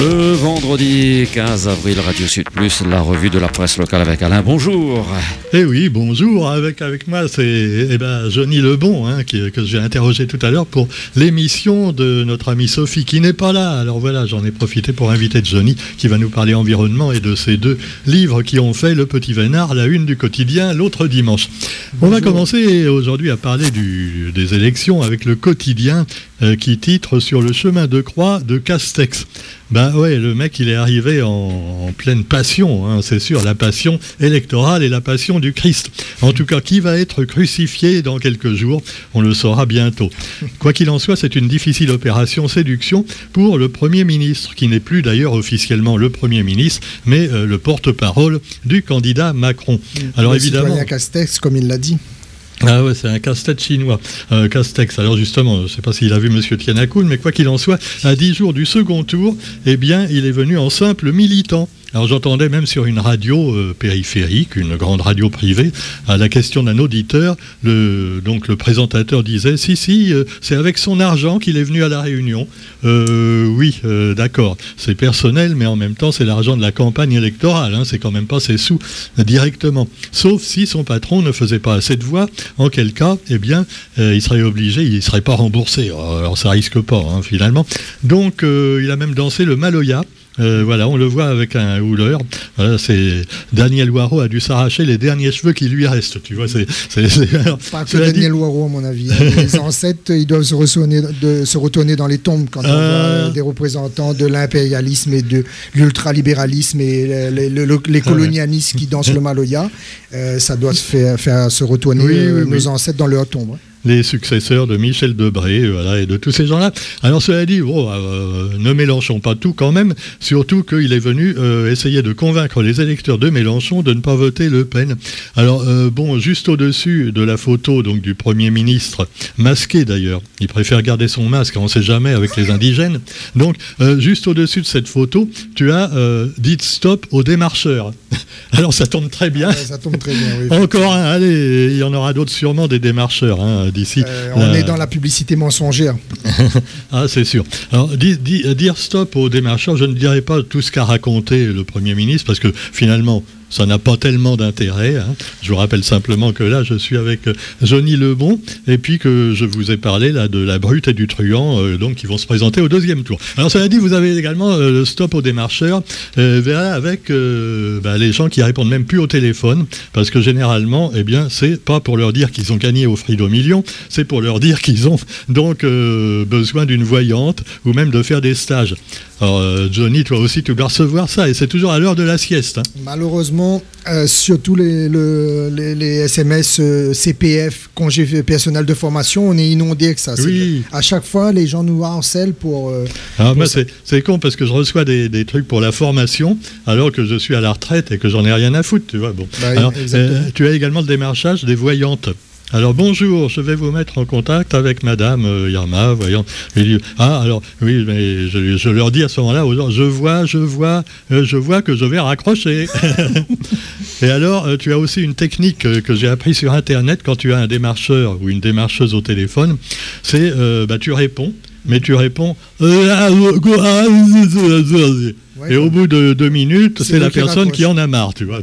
Le vendredi 15 avril, Radio Sud Plus, la revue de la presse locale avec Alain. Bonjour. Eh oui, bonjour. Avec, avec moi, c'est eh ben, Johnny Lebon, hein, qui, que j'ai interrogé tout à l'heure pour l'émission de notre amie Sophie, qui n'est pas là. Alors voilà, j'en ai profité pour inviter Johnny, qui va nous parler environnement et de ces deux livres qui ont fait Le Petit Vénard, la une du quotidien, l'autre dimanche. On va commencer aujourd'hui à parler du, des élections avec le quotidien euh, qui titre Sur le chemin de croix de Castex. Ben ouais, le mec, il est arrivé en, en pleine passion, hein, c'est sûr, la passion électorale et la passion du Christ. En tout cas, qui va être crucifié dans quelques jours, on le saura bientôt. Quoi qu'il en soit, c'est une difficile opération séduction pour le Premier ministre, qui n'est plus d'ailleurs officiellement le Premier ministre, mais euh, le porte-parole du candidat Macron. Alors évidemment... Castex, comme il l'a dit. Ah ouais, c'est un casse-tête chinois, euh, Castex. Alors justement, je ne sais pas s'il a vu M. Tianakun, mais quoi qu'il en soit, à 10 jours du second tour, eh bien, il est venu en simple militant. Alors j'entendais même sur une radio euh, périphérique, une grande radio privée, à la question d'un auditeur, le, donc le présentateur disait si si, euh, c'est avec son argent qu'il est venu à la réunion. Euh, oui, euh, d'accord, c'est personnel, mais en même temps c'est l'argent de la campagne électorale. Hein, c'est quand même pas ses sous directement. Sauf si son patron ne faisait pas assez de voix, en quel cas, eh bien, il serait obligé, il ne serait pas remboursé. Alors ça risque pas hein, finalement. Donc il a même dansé le Maloya. Euh, voilà, on le voit avec un houleur. Voilà, c'est Daniel Loireau a dû s'arracher les derniers cheveux qui lui restent. Tu vois, c'est Pas que dit- Daniel Loireau, à mon avis. hein. Les ancêtres, ils doivent se retourner, de, se retourner dans les tombes quand on Euh. voit des représentants de l'impérialisme et de l'ultralibéralisme et le- le- le- les colonialistes qui dansent le Maloya. Euh, ça doit se faire, faire se retourner Oui, euh, oui, nos oui. ancêtres dans leur tombe. Les successeurs de Michel Debré euh, voilà, et de tous ces gens-là. Alors cela dit, bon, euh, ne mélangeons pas tout quand même, surtout qu'il est venu euh, essayer de convaincre les électeurs de Mélenchon de ne pas voter Le Pen. Alors euh, bon, juste au-dessus de la photo donc du Premier ministre, masqué d'ailleurs, il préfère garder son masque, on ne sait jamais avec les indigènes. Donc euh, juste au-dessus de cette photo, tu as euh, dit stop aux démarcheurs. Alors ça tombe très bien. Ouais, ça tombe très bien. oui. Encore un, allez, il y en aura d'autres sûrement des démarcheurs hein, d'ici. Euh, on la- est dans la publicité mensongère. Ah, c'est sûr. Alors, di- di- dire stop aux démarcheurs, je ne dirais pas tout ce qu'a raconté le Premier ministre, parce que finalement, ça n'a pas tellement d'intérêt. hein. Je vous rappelle simplement que là, je suis avec euh, Johnny Lebon, et puis que je vous ai parlé là de la brute et du truand, euh, donc qui vont se présenter au deuxième tour. Alors, cela dit, vous avez également euh, le stop aux démarcheurs, euh, avec bah, les gens qui répondent même plus au téléphone, parce que généralement, eh bien, c'est pas pour leur dire qu'ils ont gagné au Frido Million, c'est pour leur dire qu'ils ont donc besoin d'une voyante ou même de faire des stages. Alors, Johnny, toi aussi, tu dois recevoir ça, et c'est toujours à l'heure de la sieste. hein. Malheureusement, euh, surtout les, le- les, les SMS euh, CPF, congé personnel de formation, on est inondé avec ça. Oui. À chaque fois, les gens nous harcèlent pour. euh, Alors, pour moi, ça. c'est con parce que je reçois des, des trucs pour la formation alors que je suis à la retraite et que j'en ai rien à foutre, tu vois. Bon. Bah, Alors, euh, tu as également le démarchage des voyantes. Alors bonjour, je vais vous mettre en contact avec Madame euh, Irma, voyante. Je lui dis, ah alors oui, mais je, je leur dis à ce moment-là aux gens, je vois, je vois, euh, je vois que je vais raccrocher. Et alors, euh, tu as aussi une technique euh, que j'ai appris sur Internet quand tu as un démarcheur ou une démarcheuse au téléphone, c'est euh, bah, tu réponds, mais tu réponds. Et au bout de deux minutes, C'est la personne qui en a marre, tu vois.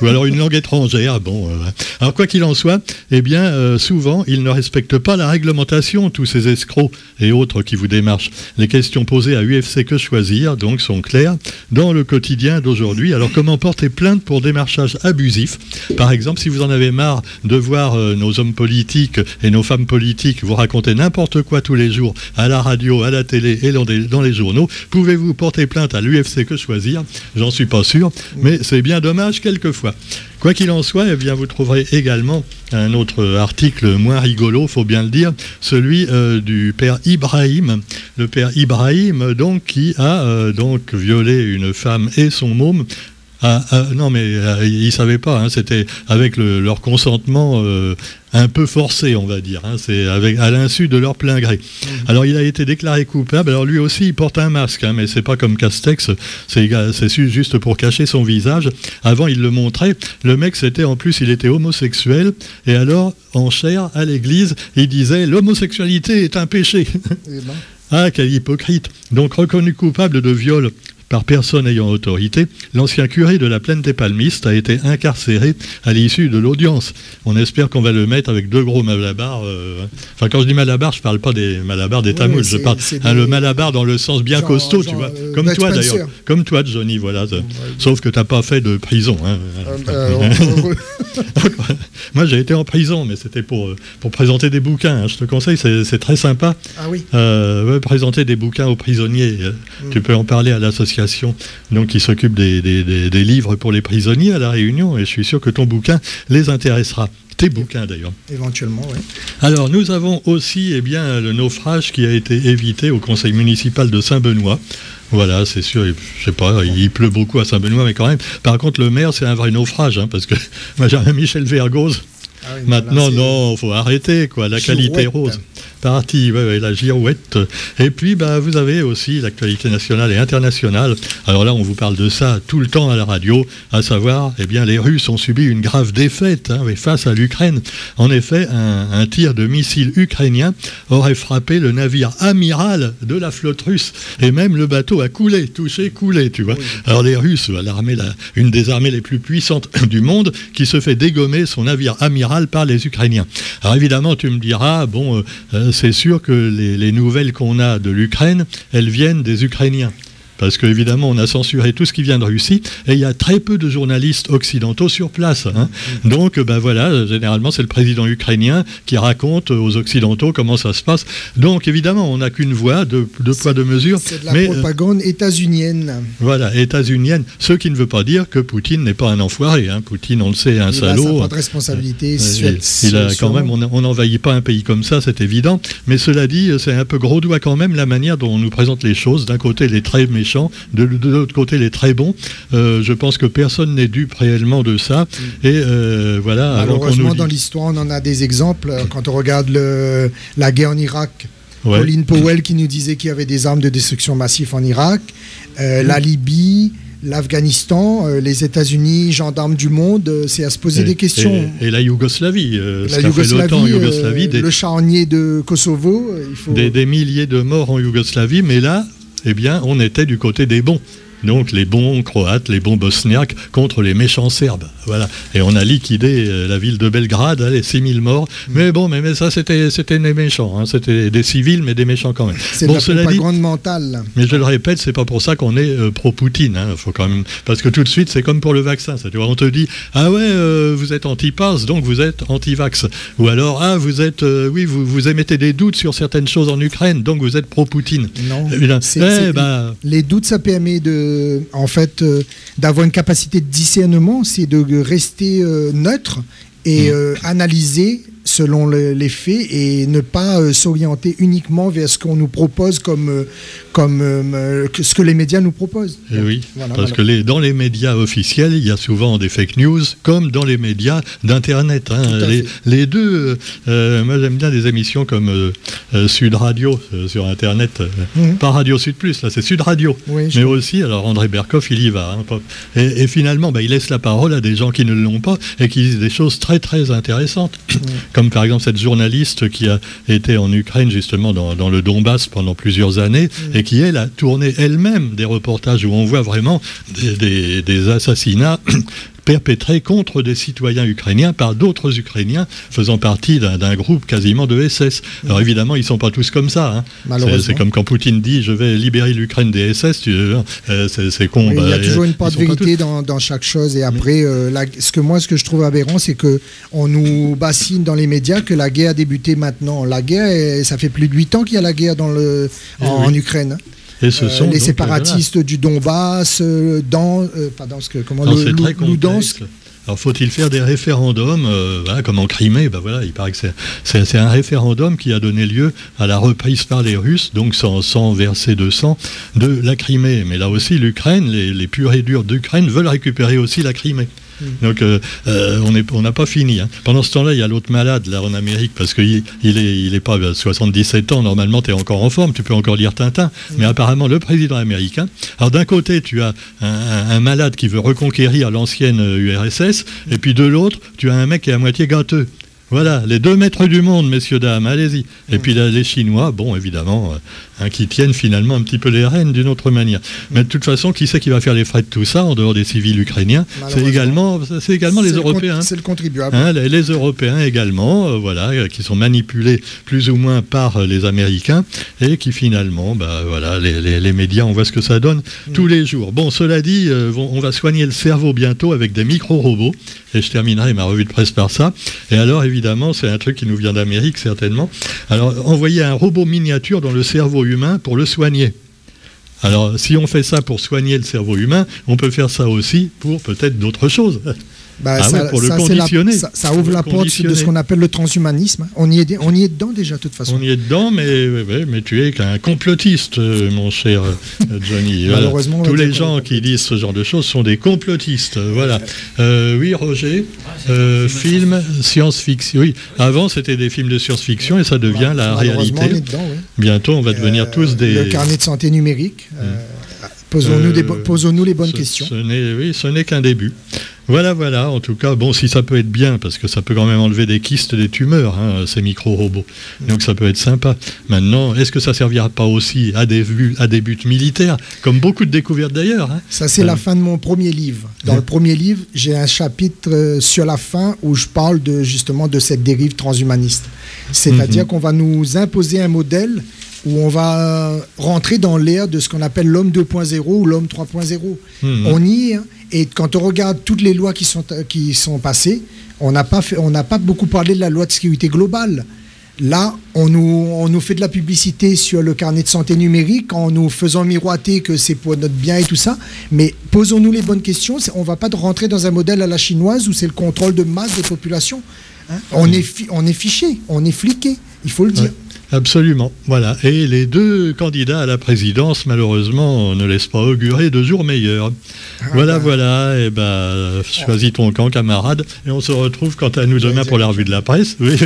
Ou alors une langue étrangère, bon. euh, alors quoi qu'il en soit, eh bien, euh, souvent, ils ne respectent pas la réglementation, tous ces escrocs et autres qui vous démarchent. Les questions posées à UFC Que Choisir, donc, sont claires dans le quotidien d'aujourd'hui. Alors comment porter plainte pour démarchage abusif? Par exemple, si vous en avez marre de voir euh, nos hommes politiques et nos femmes politiques vous raconter n'importe quoi tous les jours à la radio, à la télé et dans, dans les journaux, pouvez-vous porter plainte à l'UFC Que Choisir? J'en suis pas sûr, mais c'est bien dommage quelquefois. Quoi qu'il en soit, eh bien, vous trouverez également un autre article moins rigolo, faut bien le dire, celui euh, du père Ibrahim. Le père Ibrahim, donc, qui a euh, donc violé une femme et son môme. Ah, ah, non, mais euh, ils ne savaient pas, hein, c'était avec le- leur consentement euh, un peu forcé, on va dire. hein, c'est avec à l'insu de leur plein gré. Alors, il a été déclaré coupable. Alors, lui aussi, il porte un masque, hein, mais c'est pas comme Castex, c'est juste pour cacher son visage. Avant, il le montrait. Le mec, c'était en plus, il était homosexuel. Et alors, en chair, à l'église, il disait l'homosexualité est un péché. eh ben, Ah, quel hypocrite Donc reconnu coupable de viol par personne ayant autorité, l'ancien curé de la plaine des Palmistes a été incarcéré à l'issue de l'audience. On espère qu'on va le mettre avec deux gros malabars. euh, Enfin, quand je dis malabar, je parle pas des malabars des Oui, tamouls, je parle hein, des- le malabar dans le sens bien Genre- costaud, tu vois. euh, Comme toi d'ailleurs. Comme toi, Johnny, voilà. Sauf que tu n'as pas fait de prison. hein. Euh. Moi, j'ai été en prison, mais c'était pour, pour présenter des bouquins. hein. Je te conseille, c'est très sympa. ah oui. Présenter des bouquins aux prisonniers. Mm. Tu peux en parler à l'association donc, qui s'occupe des, des- des- des livres pour les prisonniers à La Réunion, et je suis sûr que ton bouquin les intéressera. Tes bouquins d'ailleurs. Éventuellement, oui. Alors, nous avons aussi eh bien, le naufrage qui a été évité au conseil municipal de Saint-Benoît. Voilà, c'est sûr, je sais pas, il pleut beaucoup à Saint-Benoît, mais quand même. Par contre, le maire, c'est un vrai naufrage, hein, parce que Michel Vergoz. Ah oui, Maintenant, là, non, faut arrêter, quoi. La qualité rose. Parti, ouais, ouais, la girouette. Et puis, bah, vous avez aussi l'actualité nationale et internationale. Alors là, on vous parle de ça tout le temps à la radio, à savoir, eh bien, les Russes ont subi une grave défaite hein, face à l'Ukraine. En effet, un, un tir de missile ukrainien aurait frappé le navire amiral de la flotte russe. Et même le bateau a coulé, touché, coulé, tu vois. Alors les Russes, l'armée, la- une des armées les plus puissantes du monde, qui se fait dégommer son navire amiral par les Ukrainiens. Alors évidemment, tu me diras, bon, euh, c'est sûr que les, les nouvelles qu'on a de l'Ukraine, elles viennent des Ukrainiens. Parce qu'évidemment, on a censuré tout ce qui vient de Russie, et il y a très peu de journalistes occidentaux sur place. hein. Donc, ben voilà, généralement, c'est le président ukrainien qui raconte aux Occidentaux comment ça se passe. Donc, évidemment, on n'a qu'une voix, de, de poids, de mesure. C'est de la Mais, euh, propagande états-unienne. voilà, états-unienne. Ce qui ne veut pas dire que Poutine n'est pas un enfoiré. hein. Poutine, on le sait, un Il a salaud. part de responsabilité. Euh, il- il a quand même, on n'envahit pas un pays comme ça, c'est évident. Mais cela dit, c'est un peu gros doigt quand même la manière dont on nous présente les choses. D'un côté, les très méchants, de, de l'autre côté, les très bons. Euh, je pense que personne n'est dupe réellement de ça. Et euh, voilà. Malheureusement, nous dans l'histoire, on en a des exemples. Euh, Quand on regarde le- la guerre en Irak, Ouais. Colin Powell qui nous disait qu'il y avait des armes de destruction massive en Irak, Mm. la Libye, l'Afghanistan, euh, les États-Unis, gendarmes du monde, euh, c'est à se poser et, des questions. et- et la Yougoslavie, euh, la Yougoslavie, Yougoslavie, des, le charnier de Kosovo, il faut. des, des milliers de morts en Yougoslavie, mais là, eh bien, on était du côté des bons. Donc les bons croates, les bons bosniaques contre les méchants serbes. Voilà. Et on a liquidé euh, la ville de Belgrade, allez, 6000 morts. Mm. Mais bon, mais, mais ça, c'était c'était des méchants. hein. C'était des civils, mais des méchants quand même. C'est bon, la cela dit, propagande mentale. mais je le répète, c'est pas pour ça qu'on est euh, pro-Poutine. hein. Faut quand même parce que tout de suite, c'est comme pour le vaccin. Ça, tu vois, on te dit ah ouais, euh, vous êtes anti-pass, donc vous êtes anti-vax. Ou alors ah vous êtes euh, oui, vous, vous émettez des doutes sur certaines choses en Ukraine, donc vous êtes pro-Poutine. Non. Eh ben, Les doutes, ça permet de, en fait, euh, d'avoir une capacité de discernement, c'est de rester euh, neutre et Mm. euh, analyser selon le- les faits et ne pas euh, s'orienter uniquement vers ce qu'on nous propose comme, euh, comme euh, que ce que les médias nous proposent. Eh oui, Voilà, parce voilà. que les, dans les médias officiels, il y a souvent des fake news, comme dans les médias d'Internet. hein. Les, deux, euh, moi j'aime bien des émissions comme Sud Radio sur Internet, Mhm. pas Radio Sud Plus, là c'est Sud Radio. Oui, Mais aussi, alors André Berkoff, il y va. hein, et finalement, bah, il laisse la parole à des gens qui ne l'ont pas et qui disent des choses très très intéressantes. Comme par exemple cette journaliste qui a été en Ukraine, justement dans, dans le Donbass pendant plusieurs années, et qui, elle, a tourné elle-même des reportages où on voit vraiment des, des- des assassinats perpétrés contre des citoyens ukrainiens par d'autres Ukrainiens faisant partie d'un groupe quasiment de SS. Alors évidemment, ils ne sont pas tous comme ça. hein. C'est comme quand Poutine dit je vais libérer l'Ukraine des SS, tu, euh, c'est con. Oui, il y a bah, toujours une part de vérité dans, dans chaque chose. Et après, euh, la- ce que moi, ce que je trouve aberrant, c'est que on nous bassine dans les médias que la guerre a débuté maintenant. La guerre, ça fait plus de huit ans qu'il y a la guerre dans le, en, oui. en Ukraine. Et ce Euh, sont les séparatistes du Donbass, euh, dans, euh, pas dans ce que, comment. Non, le. Alors faut-il faire des référendums, euh, voilà, comme en Crimée, ben voilà, il paraît que c'est un référendum qui a donné lieu à la reprise par les Russes, donc sans, sans verser de sang, de la Crimée. Mais là aussi, l'Ukraine, les, les purs et durs d'Ukraine veulent récupérer aussi la Crimée. Donc euh, euh, on n'a pas fini. hein. Pendant ce temps-là, il y a l'autre malade là en Amérique parce qu'il il est, il est pas à 77 ans. Normalement, tu es encore en forme, tu peux encore lire Tintin. Mais apparemment, le président américain. Alors d'un côté, tu as un, un- un malade qui veut reconquérir l'ancienne euh, URSS, et puis de l'autre, tu as un mec qui est à moitié gâteux. Voilà, les deux maîtres du monde, messieurs, dames, allez-y. Et puis les Chinois, bon, évidemment, euh, hein, qui tiennent finalement un petit peu les rênes d'une autre manière. Mais de toute façon, qui c'est qui va faire les frais de tout ça, en dehors des civils ukrainiens? C'est également, c'est également les Européens. C'est le contribuable. Hein, les, Européens également, euh, voilà, qui sont manipulés plus ou moins par les Américains et qui finalement, bah, voilà, les, médias, on voit ce que ça donne mm. tous les jours. Bon, cela dit, on va soigner le cerveau bientôt avec des micro-robots. Et je terminerai ma revue de presse par ça. Et alors, évidemment, c'est un truc qui nous vient d'Amérique, certainement. Alors, envoyer un robot miniature dans le cerveau humain pour le soigner. Alors, si on fait ça pour soigner le cerveau humain, on peut faire ça aussi pour peut-être d'autres choses. Bah, ah ça, pour le conditionner. ça, ouvre la porte de ce qu'on appelle le transhumanisme. On y, est, on y est dedans déjà, de toute façon. On y est dedans, mais, mais tu es qu'un complotiste, euh, mon cher euh, Johnny. Malheureusement, Tous les gens qui disent ce genre de choses sont des complotistes. Voilà. Euh, oui, Roger, film science-fiction. Oui, avant c'était des films de science-fiction et ça devient la réalité. Bientôt, on va devenir tous des. Le carnet de santé numérique. Hmm. Posons-nous, posons-nous les bonnes questions. oui, ce n'est qu'un début. Voilà, voilà. En tout cas, bon, si ça peut être bien, parce que ça peut quand même enlever des kystes, des tumeurs, hein, ces micro-robots. Donc ça peut être sympa. Maintenant, est-ce que ça servira pas aussi à des, buts, à des buts militaires, comme beaucoup de découvertes d'ailleurs hein? Ça, c'est la euh. fin de mon premier livre. Dans le premier livre, j'ai un chapitre euh, sur la fin où je parle de, justement de cette dérive transhumaniste. C'est-à-dire mhm. qu'on va nous imposer un modèle où on va rentrer dans l'ère de ce qu'on appelle l'homme 2.0 ou l'homme 3.0. Mhm. On y est. Hein. Et quand on regarde toutes les lois qui sont, qui sont passées, on n'a pas, pas beaucoup parlé de la loi de sécurité globale. Là, on nous, on nous fait de la publicité sur le carnet de santé numérique en nous faisant miroiter que c'est pour notre bien et tout ça. Mais posons-nous les bonnes questions. On ne va pas rentrer dans un modèle à la chinoise où c'est le contrôle de masse des populations. Hein. on, est on est fiché, on est fliqué, il faut le dire. Absolument, voilà. Et les deux candidats à la présidence, malheureusement, ne laissent pas augurer de jours meilleurs. Ah voilà, bah. voilà. Et eh ben, choisis ton camp, camarade. Et on se retrouve quant à nous demain pour la revue de la presse. Oui,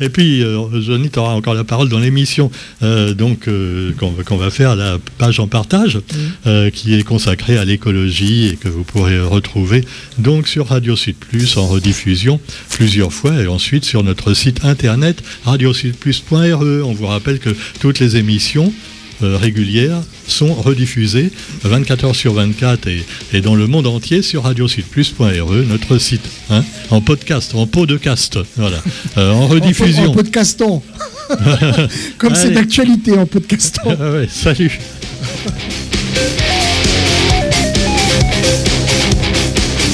Et puis, euh, Johnny, tu auras encore la parole dans l'émission, euh, donc euh, qu'on va faire la page en partage, mm. qui est consacrée à l'écologie et que vous pourrez retrouver donc sur Radio Sud Plus en rediffusion plusieurs fois et ensuite sur notre site internet radiosudplus.re on vous rappelle que toutes les émissions euh, régulières sont rediffusées 24 heures sur 24 et, dans le monde entier sur radiositeplus.re, notre site, hein, en podcast, en podcast, voilà, euh, en rediffusion. En, podcastant. Comme c'est d'actualité en podcastant. Ah salut.